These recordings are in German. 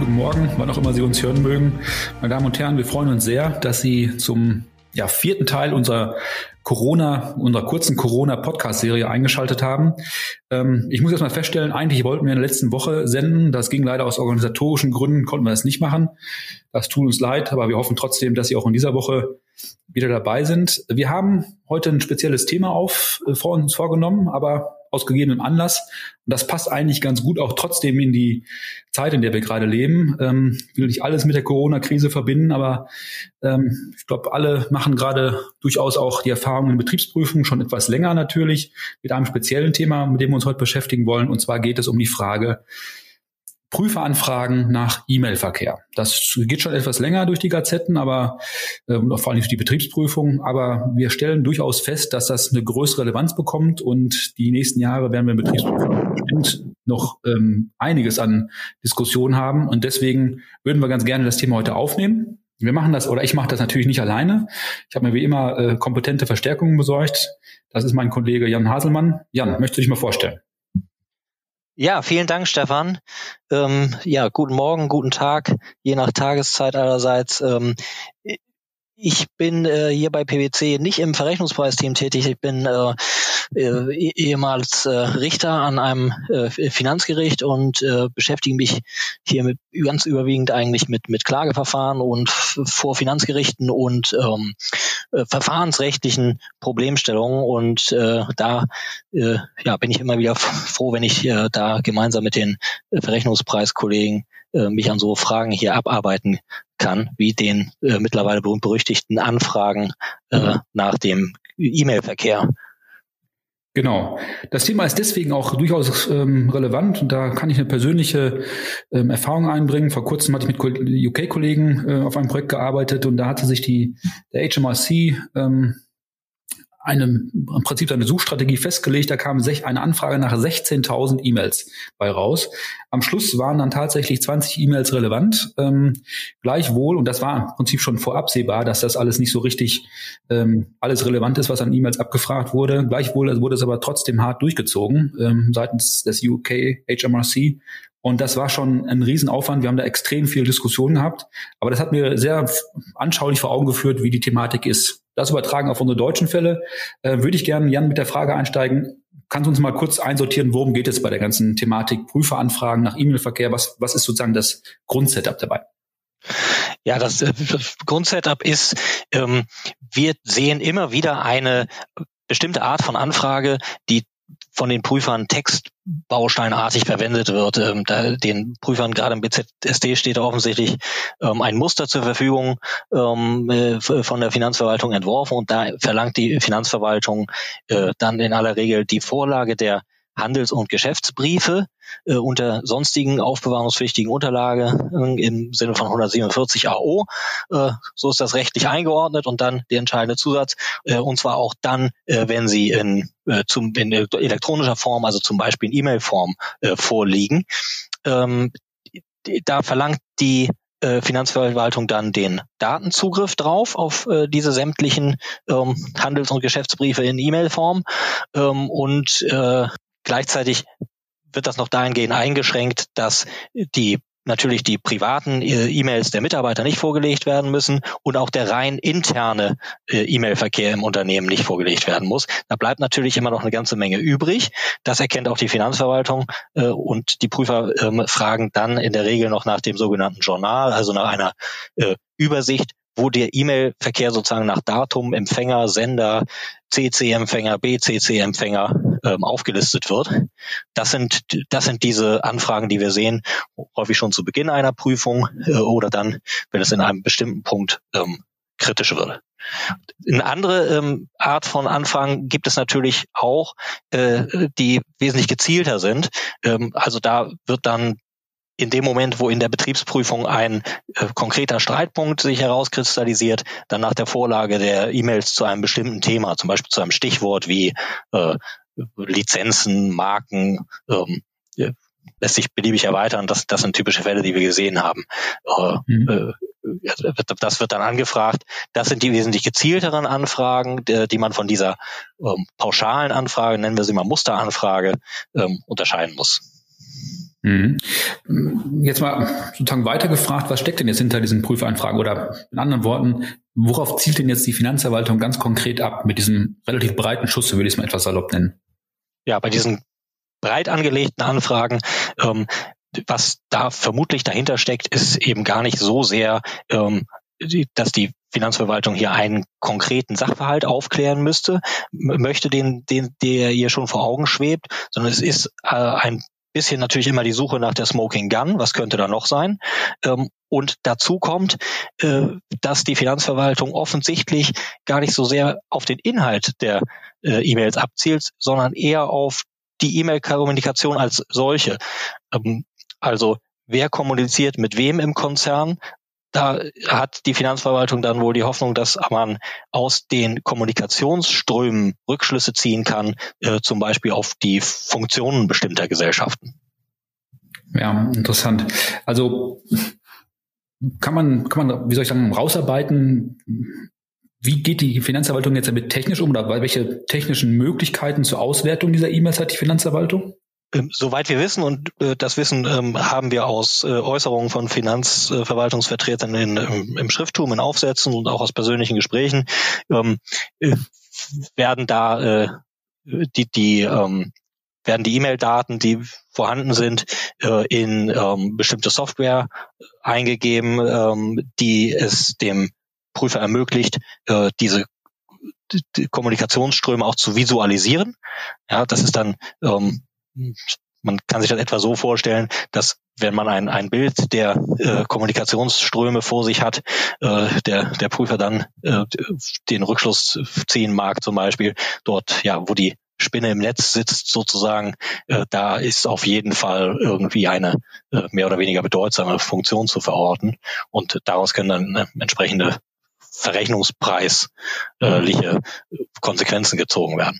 Guten Morgen, wann auch immer Sie uns hören mögen. Meine Damen und Herren, wir freuen uns sehr, dass Sie zum ja, vierten Teil unserer Corona, unserer kurzen Corona-Podcast-Serie eingeschaltet haben. Ähm, ich muss erst mal feststellen, eigentlich wollten wir in der letzten Woche senden. Das ging leider aus organisatorischen Gründen, konnten wir das nicht machen. Das tut uns leid, aber wir hoffen trotzdem, dass Sie auch in dieser Woche wieder dabei sind. Wir haben heute ein spezielles Thema auf, äh, vor uns vorgenommen, aber aus gegebenem Anlass. Und das passt eigentlich ganz gut auch trotzdem in die Zeit, in der wir gerade leben. Ähm, ich will nicht alles mit der Corona-Krise verbinden, aber ähm, ich glaube, alle machen gerade durchaus auch die Erfahrungen in Betriebsprüfungen schon etwas länger natürlich mit einem speziellen Thema, mit dem wir uns heute beschäftigen wollen. Und zwar geht es um die Frage, Prüferanfragen nach E-Mail-Verkehr. Das geht schon etwas länger durch die Gazetten, aber äh, vor allem durch die Betriebsprüfung. Aber wir stellen durchaus fest, dass das eine größere Relevanz bekommt und die nächsten Jahre werden wir in Betriebsprüfung bestimmt noch ähm, einiges an Diskussionen haben. Und deswegen würden wir ganz gerne das Thema heute aufnehmen. Wir machen das, oder ich mache das natürlich nicht alleine. Ich habe mir wie immer äh, kompetente Verstärkungen besorgt. Das ist mein Kollege Jan Haselmann. Jan, möchtest du dich mal vorstellen? Ja, vielen Dank, Stefan. Ähm, ja, guten Morgen, guten Tag, je nach Tageszeit allerseits. Ähm, ich bin äh, hier bei PwC nicht im Verrechnungspreisteam tätig. Ich bin äh, eh, ehemals äh, Richter an einem äh, Finanzgericht und äh, beschäftige mich hier mit ganz überwiegend eigentlich mit mit Klageverfahren und vor Finanzgerichten und ähm, äh, verfahrensrechtlichen Problemstellungen und äh, da äh, ja bin ich immer wieder froh, wenn ich äh, da gemeinsam mit den äh, Verrechnungspreiskollegen äh, mich an so Fragen hier abarbeiten kann, wie den äh, mittlerweile berühmt-berüchtigten Anfragen äh, nach dem E-Mail-Verkehr. Genau. Das Thema ist deswegen auch durchaus ähm, relevant und da kann ich eine persönliche ähm, Erfahrung einbringen. Vor kurzem hatte ich mit UK-Kollegen äh, auf einem Projekt gearbeitet und da hatte sich die der HMRC ähm, eine, im Prinzip eine Suchstrategie festgelegt. Da kam eine Anfrage nach 16.000 E-Mails bei raus. Am Schluss waren dann tatsächlich 20 E-Mails relevant. Ähm, gleichwohl, und das war im Prinzip schon vorabsehbar, dass das alles nicht so richtig ähm, alles relevant ist, was an E-Mails abgefragt wurde. Gleichwohl wurde es aber trotzdem hart durchgezogen ähm, seitens des UK HMRC. Und das war schon ein Riesenaufwand. Wir haben da extrem viel Diskussion gehabt. Aber das hat mir sehr anschaulich vor Augen geführt, wie die Thematik ist das übertragen auf unsere deutschen Fälle, äh, würde ich gerne, Jan, mit der Frage einsteigen. Kannst du uns mal kurz einsortieren, worum geht es bei der ganzen Thematik Prüferanfragen nach E-Mail-Verkehr? Was, was ist sozusagen das Grundsetup dabei? Ja, das, äh, Grundsetup ist, ähm, wir sehen immer wieder eine bestimmte Art von Anfrage, die von den Prüfern textbausteinartig verwendet wird. Ähm, da, den Prüfern gerade im BZSD steht offensichtlich ähm, ein Muster zur Verfügung ähm, äh, von der Finanzverwaltung entworfen und da verlangt die Finanzverwaltung äh, dann in aller Regel die Vorlage der Handels- und Geschäftsbriefe äh, unter sonstigen aufbewahrungspflichtigen Unterlage äh, im Sinne von 147 AO. Äh, so ist das rechtlich eingeordnet und dann der entscheidende Zusatz, äh, und zwar auch dann, äh, wenn sie in, äh, zum, in elektronischer Form, also zum Beispiel in E-Mail-Form äh, vorliegen. Ähm, da verlangt die äh, Finanzverwaltung dann den Datenzugriff drauf auf äh, diese sämtlichen ähm, Handels- und Geschäftsbriefe in E-Mail-Form ähm, und äh, Gleichzeitig wird das noch dahingehend eingeschränkt, dass die natürlich die privaten äh, E-Mails der Mitarbeiter nicht vorgelegt werden müssen und auch der rein interne äh, E-Mail-Verkehr im Unternehmen nicht vorgelegt werden muss. Da bleibt natürlich immer noch eine ganze Menge übrig. Das erkennt auch die Finanzverwaltung äh, und die Prüfer ähm, fragen dann in der Regel noch nach dem sogenannten Journal, also nach einer Übersicht, wo der E-Mail-Verkehr sozusagen nach Datum, Empfänger, Sender, CC-Empfänger, BCC-Empfänger ähm, aufgelistet wird. Das sind, das sind diese Anfragen, die wir sehen, häufig schon zu Beginn einer Prüfung äh, oder dann, wenn es in einem bestimmten Punkt ähm, kritisch wird. Eine andere ähm, Art von Anfragen gibt es natürlich auch, äh, die wesentlich gezielter sind. Ähm, also da wird dann in dem Moment, wo in der Betriebsprüfung ein äh, konkreter Streitpunkt sich herauskristallisiert, dann nach der Vorlage der E-Mails zu einem bestimmten Thema, zum Beispiel zu einem Stichwort wie äh, Lizenzen, Marken, ähm, lässt sich beliebig erweitern. Das, das sind typische Fälle, die wir gesehen haben. Äh, mhm. äh, das wird dann angefragt. Das sind die wesentlich gezielteren Anfragen, die, die man von dieser ähm, pauschalen Anfrage, nennen wir sie mal Musteranfrage, ähm, unterscheiden muss. Mhm. Jetzt mal sozusagen weitergefragt, was steckt denn jetzt hinter diesen Prüfanfragen? Oder in anderen Worten, worauf zielt denn jetzt die Finanzverwaltung ganz konkret ab mit diesem relativ breiten Schuss, so würde ich es mal etwas salopp nennen? Ja, bei diesen breit angelegten Anfragen, ähm, was da vermutlich dahinter steckt, ist eben gar nicht so sehr, ähm, dass die Finanzverwaltung hier einen konkreten Sachverhalt aufklären müsste, möchte den, den, der ihr schon vor Augen schwebt, sondern es ist äh, ein bisschen natürlich immer die Suche nach der Smoking Gun, was könnte da noch sein? Ähm, und dazu kommt, äh, dass die Finanzverwaltung offensichtlich gar nicht so sehr auf den Inhalt der äh, E-Mails abzielt, sondern eher auf die E-Mail-Kommunikation als solche. Ähm, also wer kommuniziert mit wem im Konzern, da hat die Finanzverwaltung dann wohl die Hoffnung, dass man aus den Kommunikationsströmen Rückschlüsse ziehen kann, äh, zum Beispiel auf die Funktionen bestimmter Gesellschaften. Ja, interessant. Also kann man, kann man, wie soll ich sagen, rausarbeiten, wie geht die Finanzverwaltung jetzt damit technisch um oder welche technischen Möglichkeiten zur Auswertung dieser E-Mails hat die Finanzverwaltung? Ähm, soweit wir wissen, und äh, das Wissen ähm, haben wir aus äh, Äußerungen von Finanzverwaltungsvertretern in, im, im Schrifttum, in Aufsätzen und auch aus persönlichen Gesprächen, ähm, äh, werden da äh, die, die ähm, werden die E-Mail-Daten, die vorhanden sind, äh, in ähm, bestimmte Software eingegeben, ähm, die es dem Prüfer ermöglicht, äh, diese die Kommunikationsströme auch zu visualisieren. Ja, das ist dann ähm, man kann sich das etwa so vorstellen, dass wenn man ein, ein Bild der äh, Kommunikationsströme vor sich hat, äh, der, der Prüfer dann äh, den Rückschluss ziehen mag, zum Beispiel dort, ja, wo die Spinne im Netz sitzt sozusagen, äh, da ist auf jeden Fall irgendwie eine äh, mehr oder weniger bedeutsame Funktion zu verorten und daraus können dann äh, entsprechende verrechnungspreisliche Konsequenzen gezogen werden.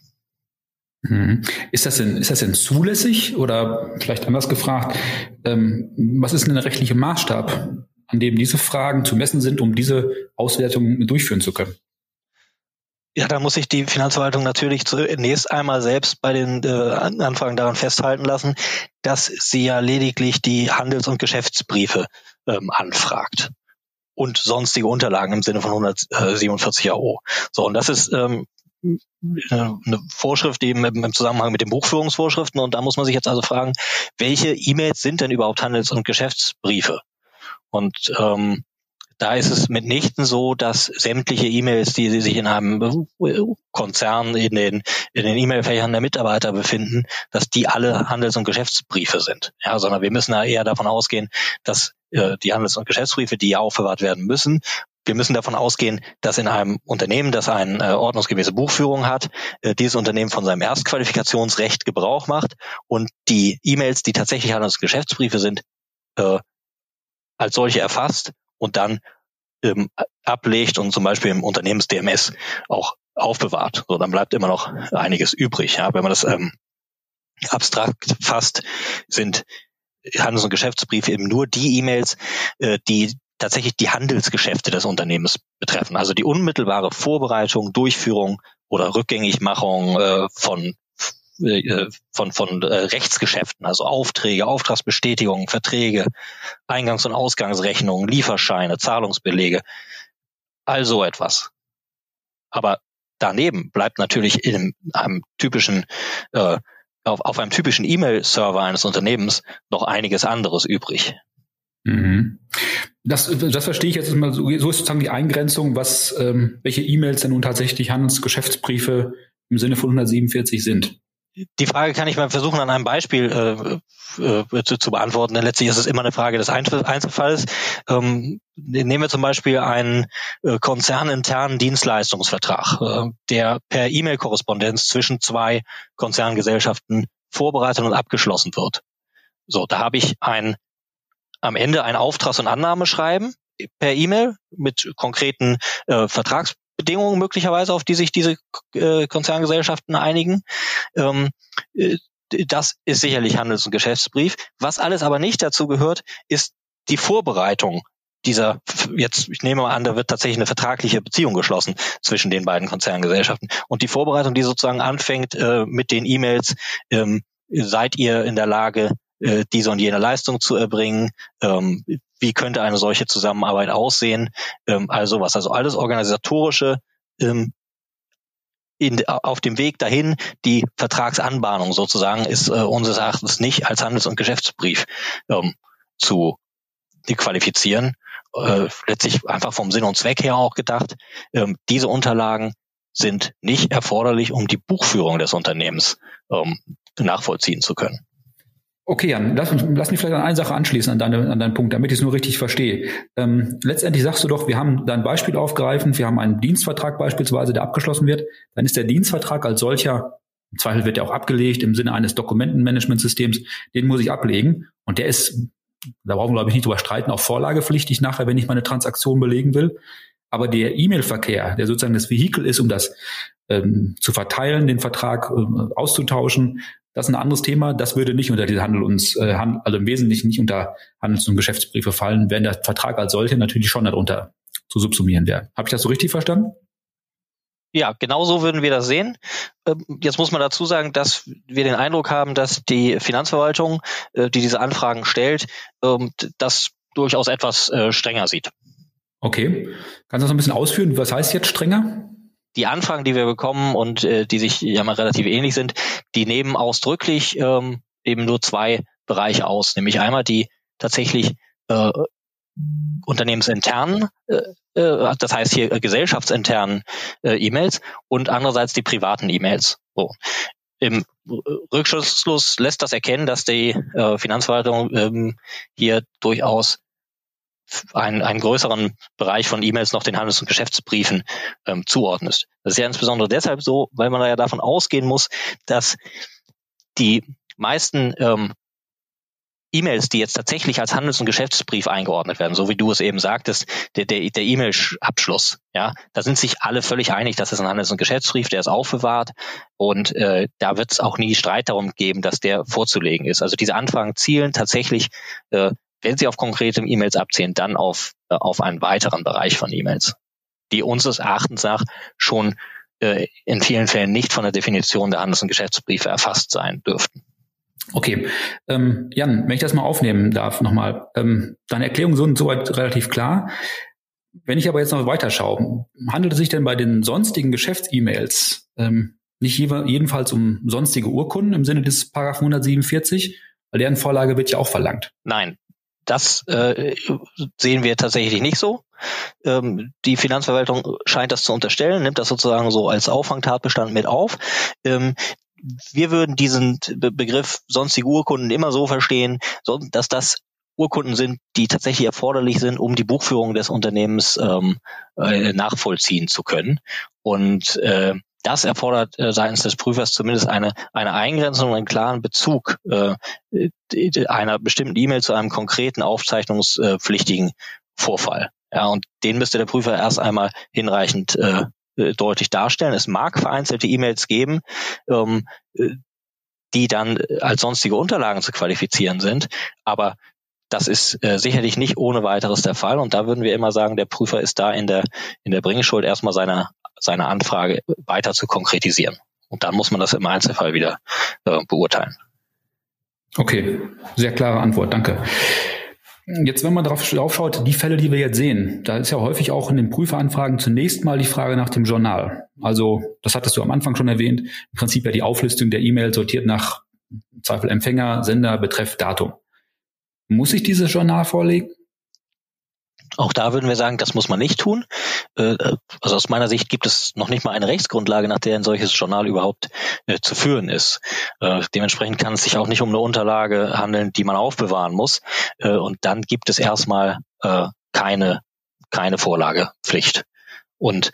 Mhm. Ist das denn, ist das denn zulässig oder vielleicht anders gefragt, ähm, was ist denn der rechtliche Maßstab, an dem diese Fragen zu messen sind, um diese Auswertung durchführen zu können? Ja, da muss sich die Finanzverwaltung natürlich zunächst einmal selbst bei den äh, Anfragen daran festhalten lassen, dass sie ja lediglich die Handels- und Geschäftsbriefe ähm, anfragt und sonstige Unterlagen im Sinne von 147 AO. So, und das ist ähm, eine Vorschrift eben im Zusammenhang mit den Buchführungsvorschriften. Und da muss man sich jetzt also fragen, welche E-Mails sind denn überhaupt Handels- und Geschäftsbriefe? Und ähm, da ist es mitnichten so, dass sämtliche E-Mails, die sich in einem Konzern in den in den E-Mail-Fächern der Mitarbeiter befinden, dass die alle Handels- und Geschäftsbriefe sind. Ja, sondern wir müssen da eher davon ausgehen, dass äh, die Handels- und Geschäftsbriefe, die ja aufbewahrt werden müssen, wir müssen davon ausgehen, dass in einem Unternehmen, das eine äh, ordnungsgemäße Buchführung hat, äh, dieses Unternehmen von seinem Erstqualifikationsrecht Gebrauch macht und die E-Mails, die tatsächlich Handels- und Geschäftsbriefe sind, äh, als solche erfasst und dann ähm, ablegt und zum Beispiel im Unternehmens-DMS auch aufbewahrt. So, dann bleibt immer noch einiges übrig. Ja? Wenn man das ähm, abstrakt fasst, sind Handels- und Geschäftsbriefe eben nur die E-Mails, äh, die tatsächlich die Handelsgeschäfte des Unternehmens betreffen. Also die unmittelbare Vorbereitung, Durchführung oder Rückgängigmachung äh, von äh, von, von äh, Rechtsgeschäften, also Aufträge, Auftragsbestätigungen, Verträge, Eingangs- und Ausgangsrechnungen, Lieferscheine, Zahlungsbelege, all so etwas. Aber daneben bleibt natürlich in einem typischen äh, auf, auf einem typischen E-Mail-Server eines Unternehmens noch einiges anderes übrig. Mhm. Das, das verstehe ich jetzt mal so, so ist sozusagen die Eingrenzung, was ähm, welche E-Mails denn nun tatsächlich Handelsgeschäftsbriefe im Sinne von 147 sind. Die Frage kann ich mal versuchen, an einem Beispiel äh, äh, zu, zu, beantworten, denn letztlich ist es immer eine Frage des Einzelfalls. Ähm, nehmen wir zum Beispiel einen äh, konzerninternen Dienstleistungsvertrag, äh, der per E-Mail-Korrespondenz zwischen zwei Konzerngesellschaften vorbereitet und abgeschlossen wird. So, da habe ich ein am Ende ein Auftrags- und Annahmeschreiben per E-Mail mit konkreten äh, Vertragsbedingungen möglicherweise, auf die sich diese äh, Konzerngesellschaften einigen. Ähm, äh, das ist sicherlich Handels- und Geschäftsbrief. Was alles aber nicht dazu gehört, ist die Vorbereitung dieser, jetzt, ich nehme mal an, da wird tatsächlich eine vertragliche Beziehung geschlossen zwischen den beiden Konzerngesellschaften. Und die Vorbereitung, die sozusagen anfängt äh, mit den E-Mails, ähm, seid ihr in der Lage, äh, diese und jene Leistung zu erbringen, ähm, wie könnte eine solche Zusammenarbeit aussehen, ähm, also was, also alles organisatorische ähm, in, auf dem Weg dahin, die Vertragsanbahnung sozusagen ist äh, unseres Erachtens nicht als Handels- und Geschäftsbrief ähm, zu qualifizieren. Äh, letztlich einfach vom Sinn und Zweck her auch gedacht. Ähm, diese Unterlagen sind nicht erforderlich, um die Buchführung des Unternehmens ähm, nachvollziehen zu können. Okay, Jan, lass, lass mich vielleicht an eine Sache anschließen, an, deine, an deinen Punkt, damit ich es nur richtig verstehe. Ähm, letztendlich sagst du doch, wir haben da ein Beispiel aufgreifen, wir haben einen Dienstvertrag beispielsweise, der abgeschlossen wird. Dann ist der Dienstvertrag als solcher, im Zweifel wird er auch abgelegt im Sinne eines Dokumentenmanagementsystems, den muss ich ablegen. Und der ist, da brauchen wir, glaube ich, nicht drüber streiten, auch vorlagepflichtig nachher, wenn ich meine Transaktion belegen will. Aber der E-Mail-Verkehr, der sozusagen das Vehikel ist, um das ähm, zu verteilen, den Vertrag äh, auszutauschen, das ist ein anderes Thema. Das würde nicht unter diese Handel und äh, also im Wesentlichen nicht unter Handels- und Geschäftsbriefe fallen, wenn der Vertrag als solche natürlich schon darunter zu subsumieren wäre. Habe ich das so richtig verstanden? Ja, genau so würden wir das sehen. Ähm, jetzt muss man dazu sagen, dass wir den Eindruck haben, dass die Finanzverwaltung, äh, die diese Anfragen stellt, ähm, das durchaus etwas äh, strenger sieht. Okay. Kannst du das ein bisschen ausführen? Was heißt jetzt strenger? Die Anfragen, die wir bekommen und äh, die sich ja mal relativ ähnlich sind, die nehmen ausdrücklich ähm, eben nur zwei Bereiche aus, nämlich einmal die tatsächlich äh, unternehmensinternen, äh, äh das heißt hier äh, gesellschaftsinternen äh, E-Mails und andererseits die privaten E-Mails. So. Im Rückschluss lässt das erkennen, dass die äh, Finanzverwaltung ähm, hier durchaus einen, einen größeren Bereich von E-Mails noch den Handels- und Geschäftsbriefen ähm, zuordnest. Das ist ja insbesondere deshalb so, weil man da ja davon ausgehen muss, dass die meisten ähm, E-Mails, die jetzt tatsächlich als Handels- und Geschäftsbrief eingeordnet werden, so wie du es eben sagtest, der, der, der E-Mail-Abschluss, ja, da sind sich alle völlig einig, das ist ein Handels- und Geschäftsbrief, der ist aufbewahrt und äh, da wird es auch nie Streit darum geben, dass der vorzulegen ist. Also diese Anfragen zielen tatsächlich äh, wenn Sie auf konkrete E-Mails abzielen, dann auf, äh, auf einen weiteren Bereich von E-Mails, die unseres Erachtens nach schon äh, in vielen Fällen nicht von der Definition der Handels- und Geschäftsbriefe erfasst sein dürften. Okay. Ähm, Jan, wenn ich das mal aufnehmen darf nochmal. Ähm, deine Erklärungen sind soweit relativ klar. Wenn ich aber jetzt noch weiter schaue, handelt es sich denn bei den sonstigen Geschäfts-E-Mails ähm, nicht jedenfalls um sonstige Urkunden im Sinne des Paragraph 147? Weil deren Vorlage wird ja auch verlangt. Nein, das äh, sehen wir tatsächlich nicht so. Ähm, die Finanzverwaltung scheint das zu unterstellen, nimmt das sozusagen so als Auffangtatbestand mit auf. Ähm, wir würden diesen Be Begriff sonstige Urkunden immer so verstehen, dass das Urkunden sind, die tatsächlich erforderlich sind, um die Buchführung des Unternehmens ähm, äh, nachvollziehen zu können. Und äh, das erfordert äh, seitens des Prüfers zumindest eine, eine Eingrenzung, einen klaren Bezug äh, einer bestimmten E-Mail zu einem konkreten aufzeichnungspflichtigen Vorfall. Ja, und den müsste der Prüfer erst einmal hinreichend äh, äh deutlich darstellen. Es mag vereinzelte E-Mails geben, ähm, äh, die dann als sonstige Unterlagen zu qualifizieren sind, aber das ist äh, sicherlich nicht ohne weiteres der Fall. Und da würden wir immer sagen, der Prüfer ist da in der, in der Bringschuld erstmal seiner, seiner Anfrage weiter zu konkretisieren. Und dann muss man das im Einzelfall wieder äh, beurteilen. Okay, sehr klare Antwort, danke. Jetzt, wenn man darauf schaut, die Fälle, die wir jetzt sehen, da ist ja häufig auch in den Prüferanfragen zunächst mal die Frage nach dem Journal. Also, das hattest du am Anfang schon erwähnt, im Prinzip ja die Auflistung der E-Mail sortiert nach Zweifel Empfänger, Sender, Betreff, Datum. Muss ich dieses Journal vorlegen? Auch da würden wir sagen, das muss man nicht tun. Äh, also aus meiner Sicht gibt es noch nicht mal eine Rechtsgrundlage, nach der ein solches Journal überhaupt äh, zu führen ist. Äh, dementsprechend kann es sich auch nicht um eine Unterlage handeln, die man aufbewahren muss. Und dann gibt es erstmal keine, keine Vorlagepflicht. Und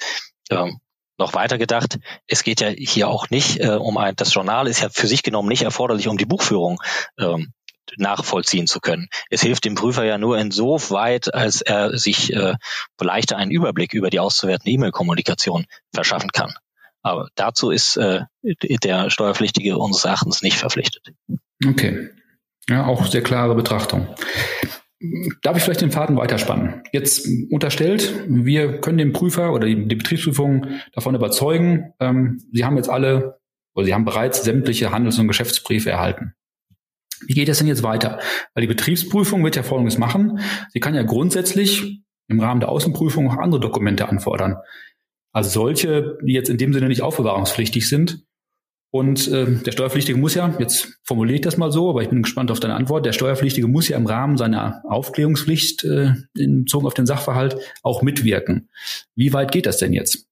ähm, noch weiter gedacht, es geht ja hier auch nicht äh, um ein, das Journal ist ja für sich genommen nicht erforderlich, um die Buchführung ähm, nachvollziehen zu können. Es hilft dem Prüfer ja nur insoweit, als er sich äh, leichter einen Überblick über die auszuwertende E-Mail-Kommunikation verschaffen kann. Aber dazu ist äh, der Steuerpflichtige unseres Erachtens nicht verpflichtet. Okay. Ja, auch sehr klare Betrachtung. Darf ich vielleicht den Faden weiterspannen? Jetzt unterstellt, wir können den Prüfer oder die, die Betriebsprüfung davon überzeugen, ähm, Sie haben jetzt alle oder Sie haben bereits sämtliche Handels- und Geschäftsbriefe erhalten. Wie geht es denn jetzt weiter? Weil die Betriebsprüfung wird ja Folgendes machen. Sie kann ja grundsätzlich im Rahmen der Außenprüfung auch andere Dokumente anfordern. Also solche, die jetzt in dem Sinne nicht aufbewahrungspflichtig sind. Und äh, der Steuerpflichtige muss ja, jetzt formuliere ich das mal so, aber ich bin gespannt auf deine Antwort, der Steuerpflichtige muss ja im Rahmen seiner Aufklärungspflicht äh, in Bezug auf den Sachverhalt auch mitwirken. Wie weit geht das denn jetzt?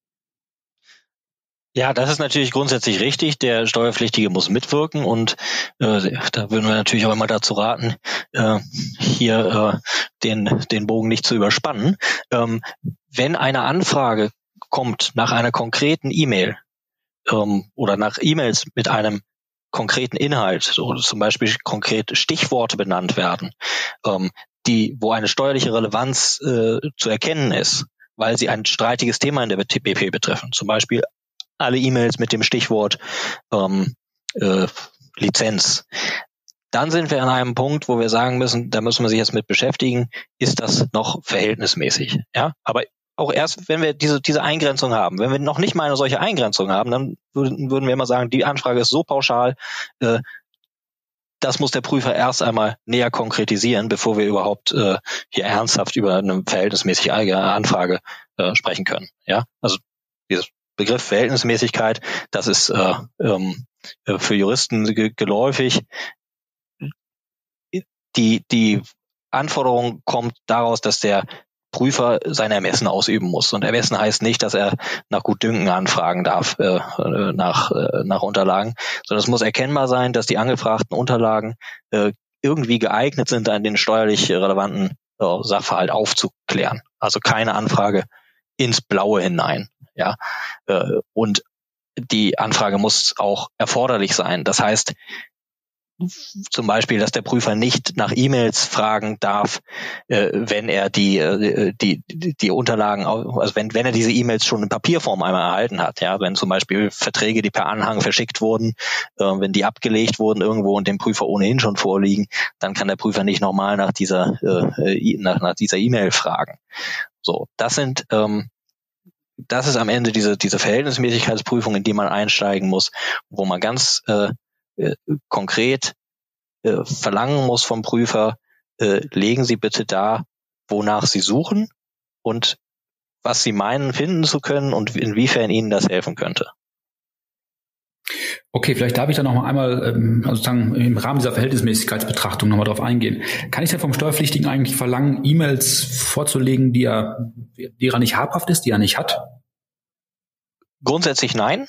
Ja, das ist natürlich grundsätzlich richtig. Der Steuerpflichtige muss mitwirken und äh, da würden wir natürlich auch immer dazu raten, äh, hier äh, den, den Bogen nicht zu überspannen. Ähm, wenn eine Anfrage kommt nach einer konkreten E-Mail ähm, oder nach E-Mails mit einem konkreten Inhalt, oder zum Beispiel konkrete Stichworte benannt werden, ähm, die, wo eine steuerliche Relevanz äh, zu erkennen ist, weil sie ein streitiges Thema in der BP betreffen. Zum Beispiel alle E-Mails mit dem Stichwort ähm, äh, Lizenz. Dann sind wir an einem Punkt, wo wir sagen müssen, da müssen wir sich jetzt mit beschäftigen, ist das noch verhältnismäßig? Ja, aber auch erst, wenn wir diese, diese Eingrenzung haben. Wenn wir noch nicht mal eine solche Eingrenzung haben, dann würden, würden wir immer sagen, die Anfrage ist so pauschal, äh, das muss der Prüfer erst einmal näher konkretisieren, bevor wir überhaupt äh, hier ernsthaft über eine verhältnismäßig eigene Anfrage äh, sprechen können. Ja, also dieses Begriff Verhältnismäßigkeit, das ist äh, ähm, äh, für Juristen geläufig. Die, die Anforderung kommt daraus, dass der Prüfer sein Ermessen ausüben muss. Und Ermessen heißt nicht, dass er nach Gutdünken anfragen darf äh, nach, äh, nach Unterlagen, sondern es muss erkennbar sein, dass die angefragten Unterlagen äh, irgendwie geeignet sind, an den steuerlich relevanten äh, Sachverhalt aufzuklären. Also keine Anfrage ins Blaue hinein. Ja, äh, und die Anfrage muss auch erforderlich sein. Das heißt, zum Beispiel, dass der Prüfer nicht nach E-Mails fragen darf, äh, wenn er die, äh, die, die Unterlagen, also wenn, wenn er diese E-Mails schon in Papierform einmal erhalten hat, ja, wenn zum Beispiel Verträge, die per Anhang verschickt wurden, äh, wenn die abgelegt wurden irgendwo und dem Prüfer ohnehin schon vorliegen, dann kann der Prüfer nicht nochmal nach dieser, äh, nach, nach dieser E-Mail fragen. So, das sind ähm, das ist am Ende diese, diese Verhältnismäßigkeitsprüfung, in die man einsteigen muss, wo man ganz äh, äh, konkret äh, verlangen muss vom Prüfer, äh, legen Sie bitte da, wonach Sie suchen und was Sie meinen, finden zu können und inwiefern Ihnen das helfen könnte. Okay, vielleicht darf ich da noch mal einmal ähm, also sozusagen im Rahmen dieser Verhältnismäßigkeitsbetrachtung noch mal drauf eingehen. Kann ich denn vom Steuerpflichtigen eigentlich verlangen, E-Mails vorzulegen, die er, die er nicht habhaft ist, die er nicht hat? Grundsätzlich nein.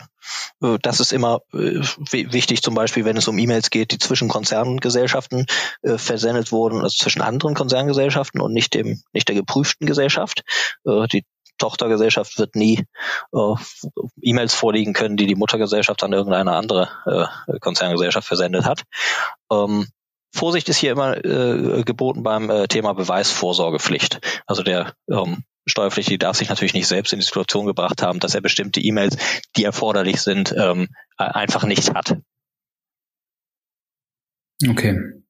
Äh, das ist immer äh, wichtig, zum Beispiel, wenn es um E-Mails geht, die zwischen Konzerngesellschaften äh, versendet wurden, also zwischen anderen Konzerngesellschaften und nicht dem, nicht der geprüften Gesellschaft. Die Tochtergesellschaft wird nie E-Mails vorliegen können, die die Muttergesellschaft an irgendeine andere Konzerngesellschaft versendet hat. Ähm, Vorsicht ist hier immer geboten beim Thema Beweisvorsorgepflicht. Also der ähm, Steuerpflichtige darf sich natürlich nicht selbst in die Situation gebracht haben, dass er bestimmte E-Mails, die erforderlich sind, ähm, einfach nicht hat. Okay.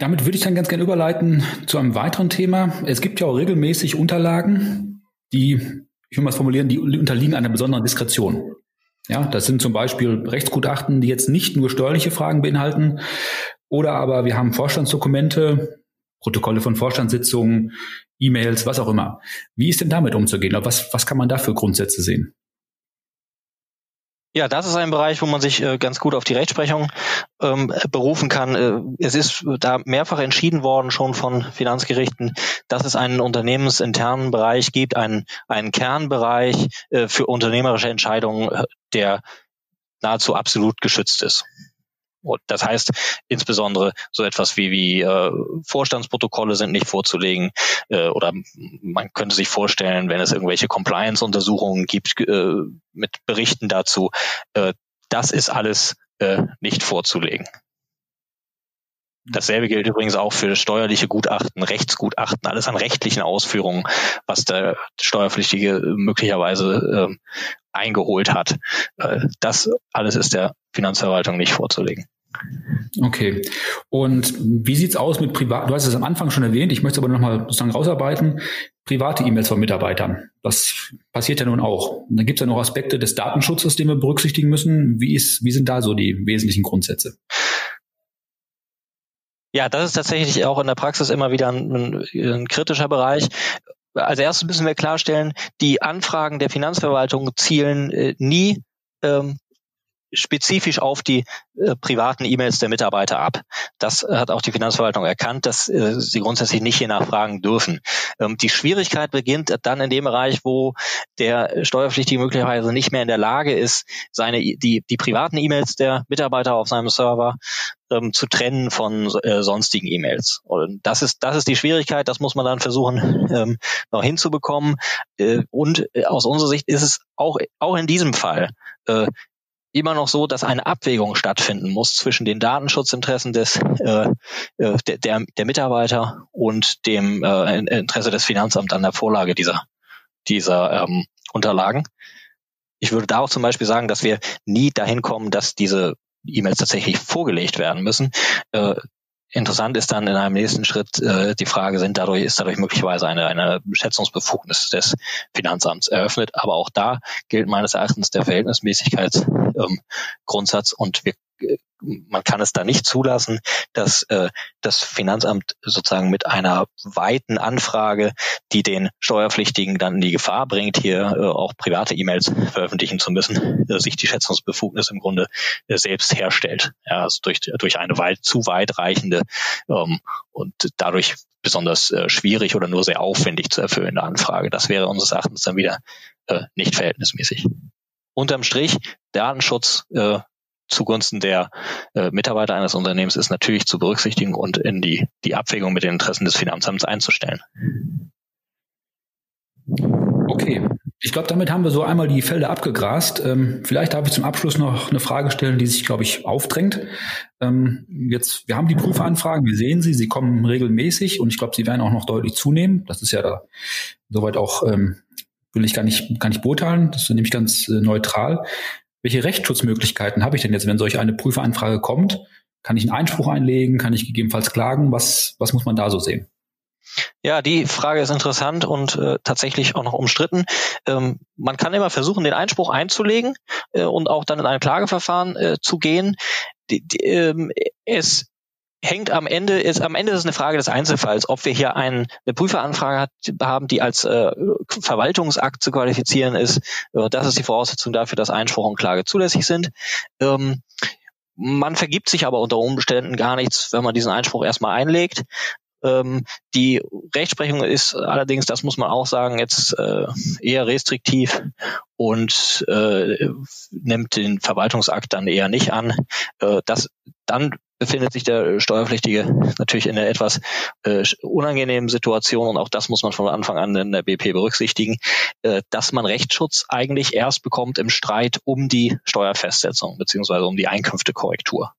Damit würde ich dann ganz gerne überleiten zu einem weiteren Thema. Es gibt ja auch regelmäßig Unterlagen, die, ich will mal formulieren, die unterliegen einer besonderen Diskretion. Ja, das sind zum Beispiel Rechtsgutachten, die jetzt nicht nur steuerliche Fragen beinhalten, oder aber wir haben Vorstandsdokumente, Protokolle von Vorstandssitzungen, E-Mails, was auch immer. Wie ist denn damit umzugehen? Was, was kann man da für Grundsätze sehen? Ja, das ist ein Bereich, wo man sich äh, ganz gut auf die Rechtsprechung ähm, berufen kann. Äh, es ist da mehrfach entschieden worden schon von Finanzgerichten, dass es einen unternehmensinternen Bereich gibt, einen, einen Kernbereich äh, für unternehmerische Entscheidungen, äh, der nahezu absolut geschützt ist. Und das heißt insbesondere so etwas wie, wie äh, Vorstandsprotokolle sind nicht vorzulegen äh, oder man könnte sich vorstellen, wenn es irgendwelche Compliance-Untersuchungen gibt äh, mit Berichten dazu, äh, das ist alles äh, nicht vorzulegen. Dasselbe gilt übrigens auch für steuerliche Gutachten, Rechtsgutachten, alles an rechtlichen Ausführungen, was der Steuerpflichtige möglicherweise äh, eingeholt hat. Äh, das alles ist der Finanzverwaltung nicht vorzulegen. Okay. Und wie sieht's aus mit privat? Du hast es am Anfang schon erwähnt. Ich möchte es aber nochmal sozusagen rausarbeiten. Private E-Mails von Mitarbeitern. Das passiert ja nun auch. Und dann gibt es ja noch Aspekte des Datenschutzes, den wir berücksichtigen müssen. Wie ist, wie sind da so die wesentlichen Grundsätze? Ja, das ist tatsächlich auch in der Praxis immer wieder ein, ein, ein kritischer Bereich als erstes müssen wir klarstellen, die Anfragen der Finanzverwaltung zielen äh, nie ähm, spezifisch auf die äh, privaten E-Mails der Mitarbeiter ab. Das hat auch die Finanzverwaltung erkannt, dass äh, sie grundsätzlich nicht hier nachfragen dürfen. Ähm, die Schwierigkeit beginnt dann in dem Bereich, wo der Steuerpflichtige möglicherweise nicht mehr in der Lage ist, seine die, die privaten E-Mails der Mitarbeiter auf seinem Server ähm, zu trennen von äh, sonstigen E-Mails. Und das ist das ist die Schwierigkeit. Das muss man dann versuchen ähm, noch hinzubekommen. Äh, und äh, aus unserer Sicht ist es auch auch in diesem Fall äh, immer noch so, dass eine Abwägung stattfinden muss zwischen den Datenschutzinteressen des äh, äh der, der, der Mitarbeiter und dem äh, Interesse des Finanzamts an der Vorlage dieser dieser ähm, Unterlagen. Ich würde da auch zum Beispiel sagen, dass wir nie dahin kommen, dass diese E-Mails tatsächlich vorgelegt werden müssen. Äh, Interessant ist dann in einem nächsten Schritt äh, die Frage, sind dadurch, ist dadurch möglicherweise eine, eine Schätzungsbefugnis des Finanzamts eröffnet. Aber auch da gilt meines Erachtens der Verhältnismäßigkeitsgrundsatz ähm, und wir man kann es da nicht zulassen, dass äh, das Finanzamt sozusagen mit einer weiten Anfrage, die den Steuerpflichtigen dann in die Gefahr bringt, hier äh, auch private E-Mails veröffentlichen zu müssen, äh, sich die Schätzungsbefugnis im Grunde äh, selbst herstellt. Ja, also durch, durch eine weit, zu weitreichende ähm, und dadurch besonders äh, schwierig oder nur sehr aufwendig zu erfüllende Anfrage. Das wäre unseres Erachtens dann wieder äh, nicht verhältnismäßig. Unterm Strich, Datenschutz äh, zugunsten der äh, Mitarbeiter eines Unternehmens ist natürlich zu berücksichtigen und in die, die Abwägung mit den Interessen des Finanzamts einzustellen. Okay, ich glaube, damit haben wir so einmal die Felder abgegrast. Ähm, vielleicht darf ich zum Abschluss noch eine Frage stellen, die sich, glaube ich, aufdrängt. Ähm, jetzt, wir haben die Prüferanfragen, wir sehen sie, sie kommen regelmäßig und ich glaube, sie werden auch noch deutlich zunehmen. Das ist ja da soweit auch, ähm, will ich gar nicht, gar nicht beurteilen. Das ist nämlich ganz äh, neutral. Welche Rechtsschutzmöglichkeiten habe ich denn jetzt, wenn solch eine Prüferanfrage kommt? Kann ich einen Einspruch einlegen? Kann ich gegebenenfalls klagen? Was, was muss man da so sehen? Ja, die Frage ist interessant und äh, tatsächlich auch noch umstritten. Ähm, man kann immer versuchen, den Einspruch einzulegen äh, und auch dann in ein Klageverfahren äh, zu gehen. Die, die, ähm, es hängt am Ende ist am Ende ist es eine Frage des Einzelfalls, ob wir hier ein, eine Prüferanfrage hat, haben, die als äh, Verwaltungsakt zu qualifizieren ist. Äh, das ist die Voraussetzung dafür, dass Einspruch und Klage zulässig sind. Ähm, man vergibt sich aber unter Umständen gar nichts, wenn man diesen Einspruch erstmal einlegt. Ähm, die Rechtsprechung ist allerdings, das muss man auch sagen, jetzt äh, eher restriktiv und äh, nimmt den Verwaltungsakt dann eher nicht an. Äh, das dann befindet sich der Steuerpflichtige natürlich in einer etwas äh, unangenehmen Situation und auch das muss man von Anfang an in der BP berücksichtigen, äh, dass man Rechtsschutz eigentlich erst bekommt im Streit um die Steuerfestsetzung beziehungsweise um die Einkünftekorrektur.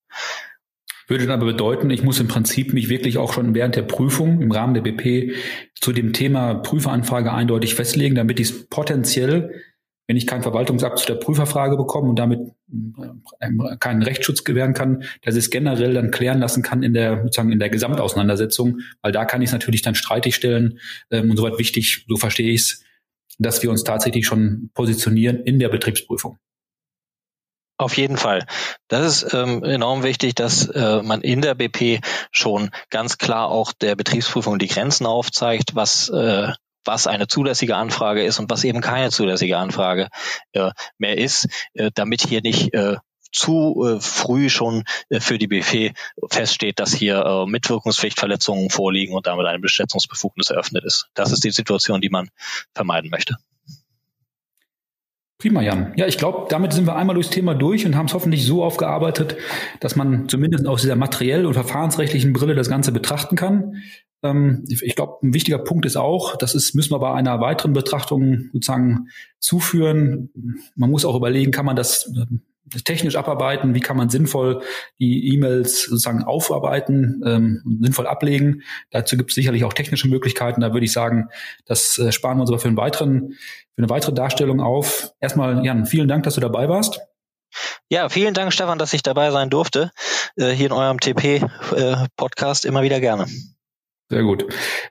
Würde dann aber bedeuten, ich muss im Prinzip mich wirklich auch schon während der Prüfung im Rahmen der BP zu dem Thema Prüferanfrage eindeutig festlegen, damit ich es potenziell wenn ich keinen Verwaltungsakt zu der Prüferfrage bekomme und damit äh, keinen Rechtsschutz gewähren kann, dass ich es generell dann klären lassen kann in der sozusagen in der Gesamtauseinandersetzung, weil da kann ich es natürlich dann streitig stellen ähm, und soweit wichtig, so verstehe ich es, dass wir uns tatsächlich schon positionieren in der Betriebsprüfung. Auf jeden Fall. Das ist ähm, enorm wichtig, dass äh, man in der BP schon ganz klar auch der Betriebsprüfung die Grenzen aufzeigt, was äh, was eine zulässige Anfrage ist und was eben keine zulässige Anfrage äh, mehr ist, äh, damit hier nicht äh, zu äh, früh schon äh, für die BFE feststeht, dass hier äh, Mitwirkungspflichtverletzungen vorliegen und damit eine Beschätzungsbefugnis eröffnet ist. Das ist die Situation, die man vermeiden möchte. Prima, Jan. Ja, ich glaube, damit sind wir einmal durchs Thema durch und haben es hoffentlich so aufgearbeitet, dass man zumindest aus dieser materiell- und verfahrensrechtlichen Brille das Ganze betrachten kann. Ähm, ich glaube, ein wichtiger Punkt ist auch, das ist, müssen wir bei einer weiteren Betrachtung sozusagen zuführen. Man muss auch überlegen, kann man das äh, technisch abarbeiten, wie kann man sinnvoll die E-Mails sozusagen aufarbeiten, ähm, sinnvoll ablegen. Dazu gibt es sicherlich auch technische Möglichkeiten. Da würde ich sagen, das äh, sparen wir uns aber für, einen weiteren, für eine weitere Darstellung auf. Erstmal, Jan, vielen Dank, dass du dabei warst. Ja, vielen Dank, Stefan, dass ich dabei sein durfte. Äh, hier in eurem TP-Podcast äh, immer wieder gerne. Sehr gut.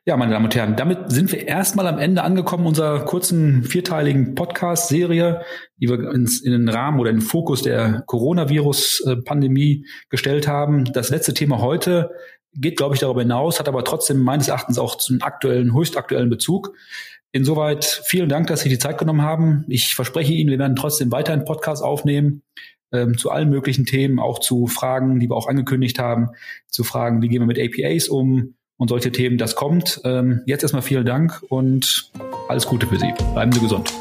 Ja, meine Damen und Herren, damit sind wir erstmal am Ende angekommen unserer kurzen vierteiligen Podcast-Serie, die wir ins, in den Rahmen oder in den Fokus der Coronavirus-Pandemie gestellt haben. Das letzte Thema heute geht, glaube ich, darüber hinaus, hat aber trotzdem meines Erachtens auch zum aktuellen, höchstaktuellen Bezug. Insoweit vielen Dank, dass Sie die Zeit genommen haben. Ich verspreche Ihnen, wir werden trotzdem weiter einen Podcast aufnehmen ähm, zu allen möglichen Themen, auch zu Fragen, die wir auch angekündigt haben, zu Fragen, wie gehen wir mit APAs um und solche Themen. Das kommt. Ähm, jetzt erstmal vielen Dank und alles Gute für Sie. Bleiben Sie gesund.